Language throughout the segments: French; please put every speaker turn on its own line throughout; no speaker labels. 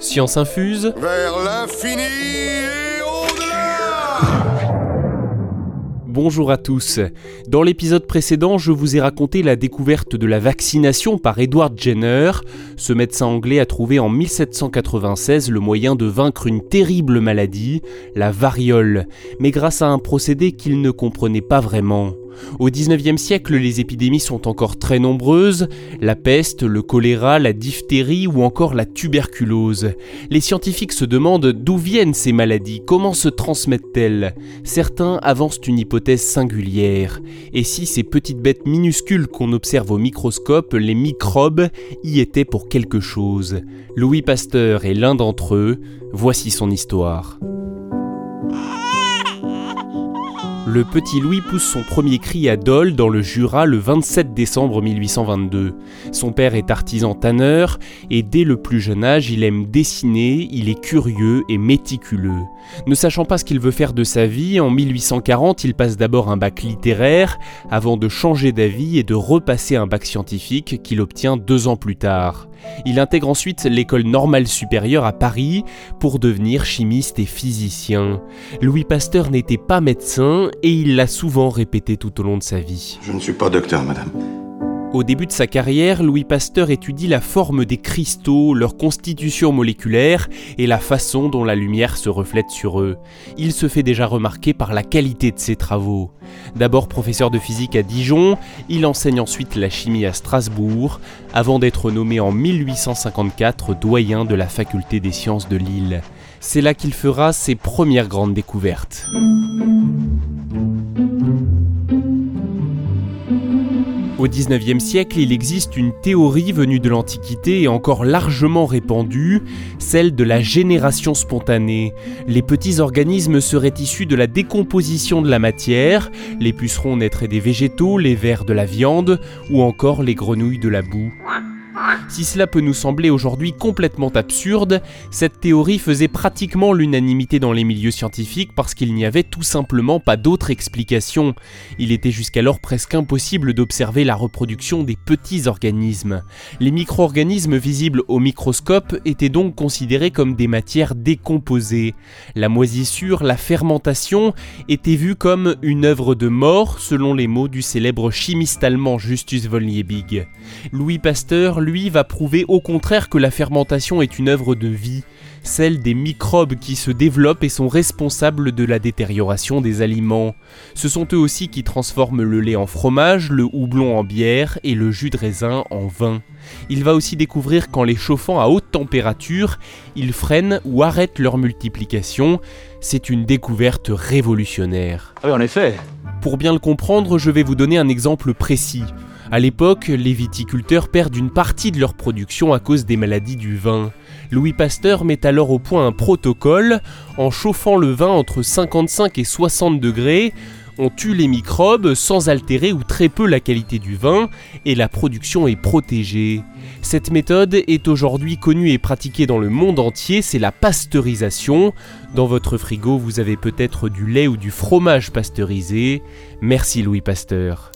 Science infuse
vers l'infini et au-delà
Bonjour à tous. Dans l'épisode précédent, je vous ai raconté la découverte de la vaccination par Edward Jenner. Ce médecin anglais a trouvé en 1796 le moyen de vaincre une terrible maladie, la variole, mais grâce à un procédé qu'il ne comprenait pas vraiment. Au XIXe siècle, les épidémies sont encore très nombreuses, la peste, le choléra, la diphtérie ou encore la tuberculose. Les scientifiques se demandent d'où viennent ces maladies, comment se transmettent-elles? Certains avancent une hypothèse singulière. Et si ces petites bêtes minuscules qu'on observe au microscope, les microbes, y étaient pour quelque chose? Louis Pasteur est l'un d'entre eux, voici son histoire. Le petit Louis pousse son premier cri à Dole dans le Jura le 27 décembre 1822. Son père est artisan tanneur et dès le plus jeune âge il aime dessiner, il est curieux et méticuleux. Ne sachant pas ce qu'il veut faire de sa vie, en 1840 il passe d'abord un bac littéraire avant de changer d'avis et de repasser un bac scientifique qu'il obtient deux ans plus tard. Il intègre ensuite l'école normale supérieure à Paris pour devenir chimiste et physicien. Louis Pasteur n'était pas médecin et il l'a souvent répété tout au long de sa vie.
Je ne suis pas docteur, madame.
Au début de sa carrière, Louis Pasteur étudie la forme des cristaux, leur constitution moléculaire et la façon dont la lumière se reflète sur eux. Il se fait déjà remarquer par la qualité de ses travaux. D'abord professeur de physique à Dijon, il enseigne ensuite la chimie à Strasbourg, avant d'être nommé en 1854 doyen de la faculté des sciences de Lille. C'est là qu'il fera ses premières grandes découvertes. Au XIXe siècle, il existe une théorie venue de l'Antiquité et encore largement répandue, celle de la génération spontanée. Les petits organismes seraient issus de la décomposition de la matière, les pucerons naîtraient des végétaux, les vers de la viande ou encore les grenouilles de la boue. Si cela peut nous sembler aujourd'hui complètement absurde, cette théorie faisait pratiquement l'unanimité dans les milieux scientifiques parce qu'il n'y avait tout simplement pas d'autre explication. Il était jusqu'alors presque impossible d'observer la reproduction des petits organismes. Les micro-organismes visibles au microscope étaient donc considérés comme des matières décomposées. La moisissure, la fermentation étaient vues comme une œuvre de mort selon les mots du célèbre chimiste allemand Justus von Liebig. Louis Pasteur, lui, va prouver au contraire que la fermentation est une œuvre de vie, celle des microbes qui se développent et sont responsables de la détérioration des aliments. Ce sont eux aussi qui transforment le lait en fromage, le houblon en bière et le jus de raisin en vin. Il va aussi découvrir qu'en les chauffant à haute température, ils freinent ou arrêtent leur multiplication. C'est une découverte révolutionnaire.
Ah oui, en effet.
Pour bien le comprendre, je vais vous donner un exemple précis. À l'époque, les viticulteurs perdent une partie de leur production à cause des maladies du vin. Louis Pasteur met alors au point un protocole. En chauffant le vin entre 55 et 60 degrés, on tue les microbes sans altérer ou très peu la qualité du vin et la production est protégée. Cette méthode est aujourd'hui connue et pratiquée dans le monde entier, c'est la pasteurisation. Dans votre frigo, vous avez peut-être du lait ou du fromage pasteurisé. Merci Louis Pasteur.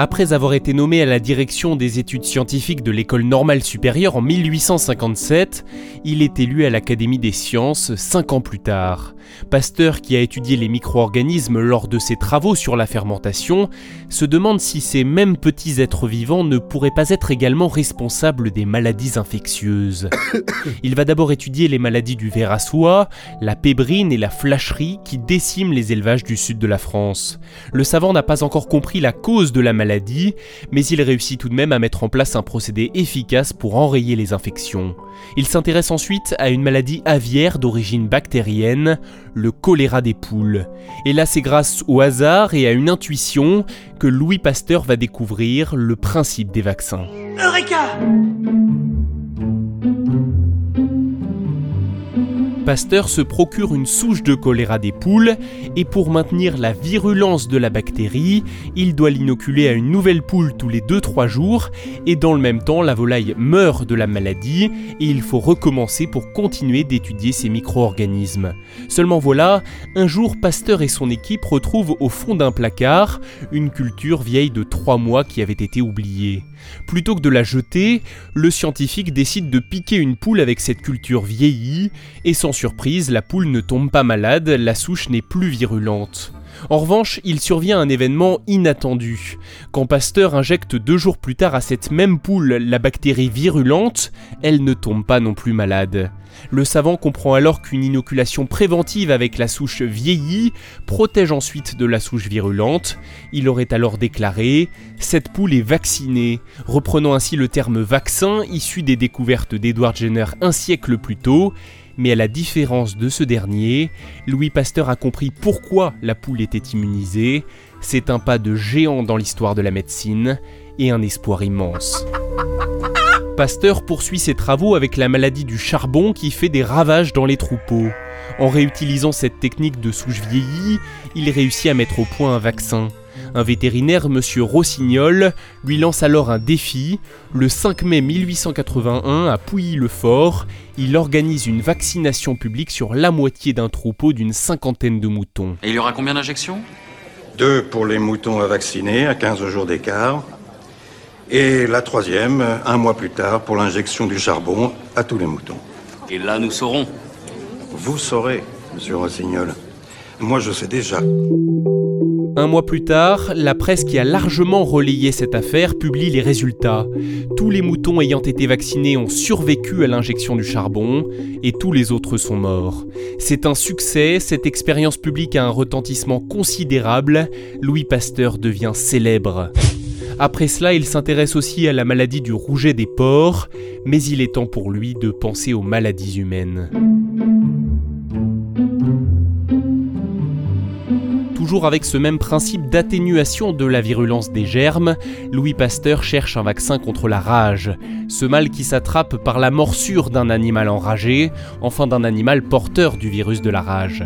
Après avoir été nommé à la direction des études scientifiques de l'école normale supérieure en 1857, il est élu à l'Académie des sciences cinq ans plus tard. Pasteur, qui a étudié les micro-organismes lors de ses travaux sur la fermentation, se demande si ces mêmes petits êtres vivants ne pourraient pas être également responsables des maladies infectieuses. Il va d'abord étudier les maladies du ver à soie, la pébrine et la flacherie qui déciment les élevages du sud de la France. Le savant n'a pas encore compris la cause de la maladie mais il réussit tout de même à mettre en place un procédé efficace pour enrayer les infections. Il s'intéresse ensuite à une maladie aviaire d'origine bactérienne, le choléra des poules. Et là c'est grâce au hasard et à une intuition que Louis Pasteur va découvrir le principe des vaccins.
Eureka
Pasteur se procure une souche de choléra des poules et pour maintenir la virulence de la bactérie, il doit l'inoculer à une nouvelle poule tous les 2-3 jours et dans le même temps la volaille meurt de la maladie et il faut recommencer pour continuer d'étudier ces micro-organismes. Seulement voilà, un jour Pasteur et son équipe retrouvent au fond d'un placard une culture vieille de 3 mois qui avait été oubliée. Plutôt que de la jeter, le scientifique décide de piquer une poule avec cette culture vieillie, et sans surprise, la poule ne tombe pas malade, la souche n'est plus virulente. En revanche, il survient un événement inattendu. Quand Pasteur injecte deux jours plus tard à cette même poule la bactérie virulente, elle ne tombe pas non plus malade. Le savant comprend alors qu'une inoculation préventive avec la souche vieillie protège ensuite de la souche virulente. Il aurait alors déclaré Cette poule est vaccinée, reprenant ainsi le terme vaccin issu des découvertes d'Edward Jenner un siècle plus tôt mais à la différence de ce dernier, Louis Pasteur a compris pourquoi la poule était immunisée. C'est un pas de géant dans l'histoire de la médecine et un espoir immense. Pasteur poursuit ses travaux avec la maladie du charbon qui fait des ravages dans les troupeaux. En réutilisant cette technique de souche vieillie, il réussit à mettre au point un vaccin. Un vétérinaire, M. Rossignol, lui lance alors un défi. Le 5 mai 1881, à Pouilly-le-Fort, il organise une vaccination publique sur la moitié d'un troupeau d'une cinquantaine de moutons.
Et il y aura combien d'injections?
Deux pour les moutons à vacciner à 15 jours d'écart. Et la troisième, un mois plus tard, pour l'injection du charbon à tous les moutons.
Et là, nous saurons.
Vous saurez, monsieur Rossignol. Moi, je sais déjà.
Un mois plus tard, la presse qui a largement relayé cette affaire publie les résultats. Tous les moutons ayant été vaccinés ont survécu à l'injection du charbon et tous les autres sont morts. C'est un succès, cette expérience publique a un retentissement considérable, Louis Pasteur devient célèbre. Après cela, il s'intéresse aussi à la maladie du rouget des porcs, mais il est temps pour lui de penser aux maladies humaines. Toujours avec ce même principe d'atténuation de la virulence des germes, Louis Pasteur cherche un vaccin contre la rage, ce mal qui s'attrape par la morsure d'un animal enragé, enfin d'un animal porteur du virus de la rage.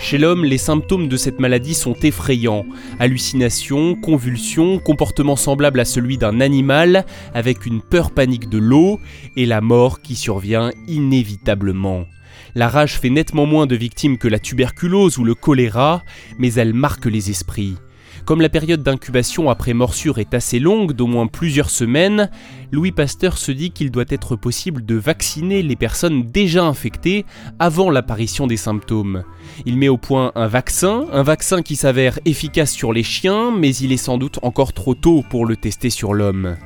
Chez l'homme, les symptômes de cette maladie sont effrayants. Hallucinations, convulsions, comportement semblable à celui d'un animal, avec une peur panique de l'eau, et la mort qui survient inévitablement. La rage fait nettement moins de victimes que la tuberculose ou le choléra, mais elle marque les esprits. Comme la période d'incubation après morsure est assez longue, d'au moins plusieurs semaines, Louis Pasteur se dit qu'il doit être possible de vacciner les personnes déjà infectées avant l'apparition des symptômes. Il met au point un vaccin, un vaccin qui s'avère efficace sur les chiens, mais il est sans doute encore trop tôt pour le tester sur l'homme.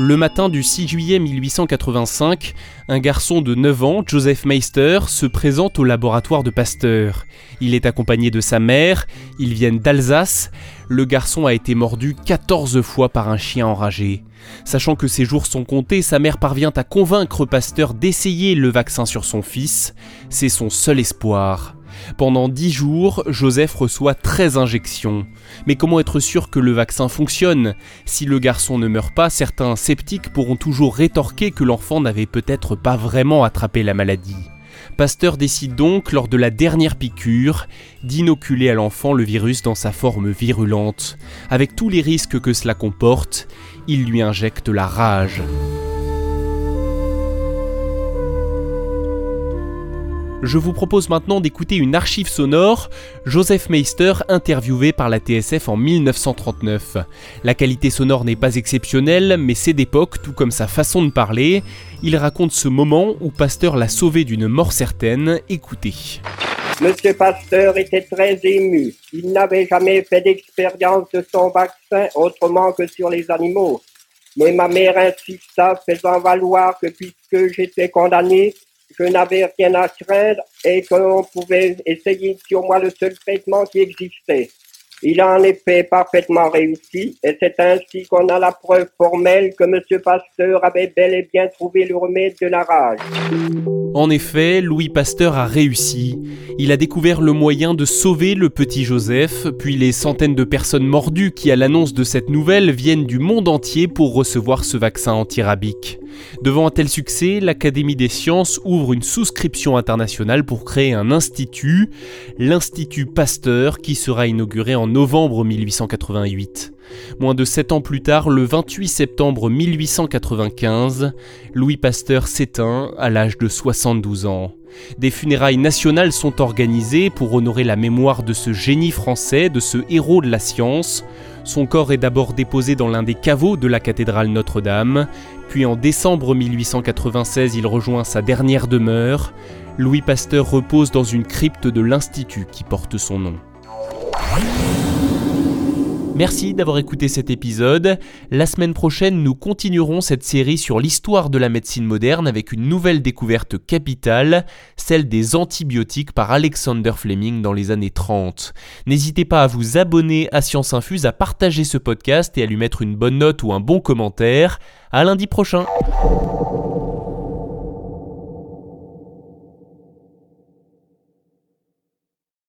Le matin du 6 juillet 1885, un garçon de 9 ans, Joseph Meister, se présente au laboratoire de Pasteur. Il est accompagné de sa mère, ils viennent d'Alsace. Le garçon a été mordu 14 fois par un chien enragé. Sachant que ses jours sont comptés, sa mère parvient à convaincre Pasteur d'essayer le vaccin sur son fils. C'est son seul espoir. Pendant 10 jours, Joseph reçoit 13 injections. Mais comment être sûr que le vaccin fonctionne? Si le garçon ne meurt pas, certains sceptiques pourront toujours rétorquer que l'enfant n'avait peut-être pas vraiment attrapé la maladie. Pasteur décide donc, lors de la dernière piqûre, d'inoculer à l'enfant le virus dans sa forme virulente. Avec tous les risques que cela comporte, il lui injecte la rage. Je vous propose maintenant d'écouter une archive sonore, Joseph Meister interviewé par la TSF en 1939. La qualité sonore n'est pas exceptionnelle, mais c'est d'époque, tout comme sa façon de parler. Il raconte ce moment où Pasteur l'a sauvé d'une mort certaine. Écoutez.
Monsieur Pasteur était très ému. Il n'avait jamais fait d'expérience de son vaccin autrement que sur les animaux. Mais ma mère insista, faisant valoir que puisque j'étais condamné, je n'avais rien à craindre et qu'on pouvait essayer sur moi le seul traitement qui existait. Il a en effet parfaitement réussi et c'est ainsi qu'on a la preuve formelle que M. Pasteur avait bel et bien trouvé le remède de la rage.
En effet, Louis Pasteur a réussi. Il a découvert le moyen de sauver le petit Joseph, puis les centaines de personnes mordues qui, à l'annonce de cette nouvelle, viennent du monde entier pour recevoir ce vaccin antirabique. Devant un tel succès, l'Académie des sciences ouvre une souscription internationale pour créer un institut, l'Institut Pasteur, qui sera inauguré en novembre 1888. Moins de sept ans plus tard, le 28 septembre 1895, Louis Pasteur s'éteint à l'âge de 72 ans. Des funérailles nationales sont organisées pour honorer la mémoire de ce génie français, de ce héros de la science. Son corps est d'abord déposé dans l'un des caveaux de la cathédrale Notre-Dame, puis en décembre 1896 il rejoint sa dernière demeure. Louis Pasteur repose dans une crypte de l'Institut qui porte son nom. Merci d'avoir écouté cet épisode. La semaine prochaine, nous continuerons cette série sur l'histoire de la médecine moderne avec une nouvelle découverte capitale, celle des antibiotiques par Alexander Fleming dans les années 30. N'hésitez pas à vous abonner à Science Infuse, à partager ce podcast et à lui mettre une bonne note ou un bon commentaire. À lundi prochain.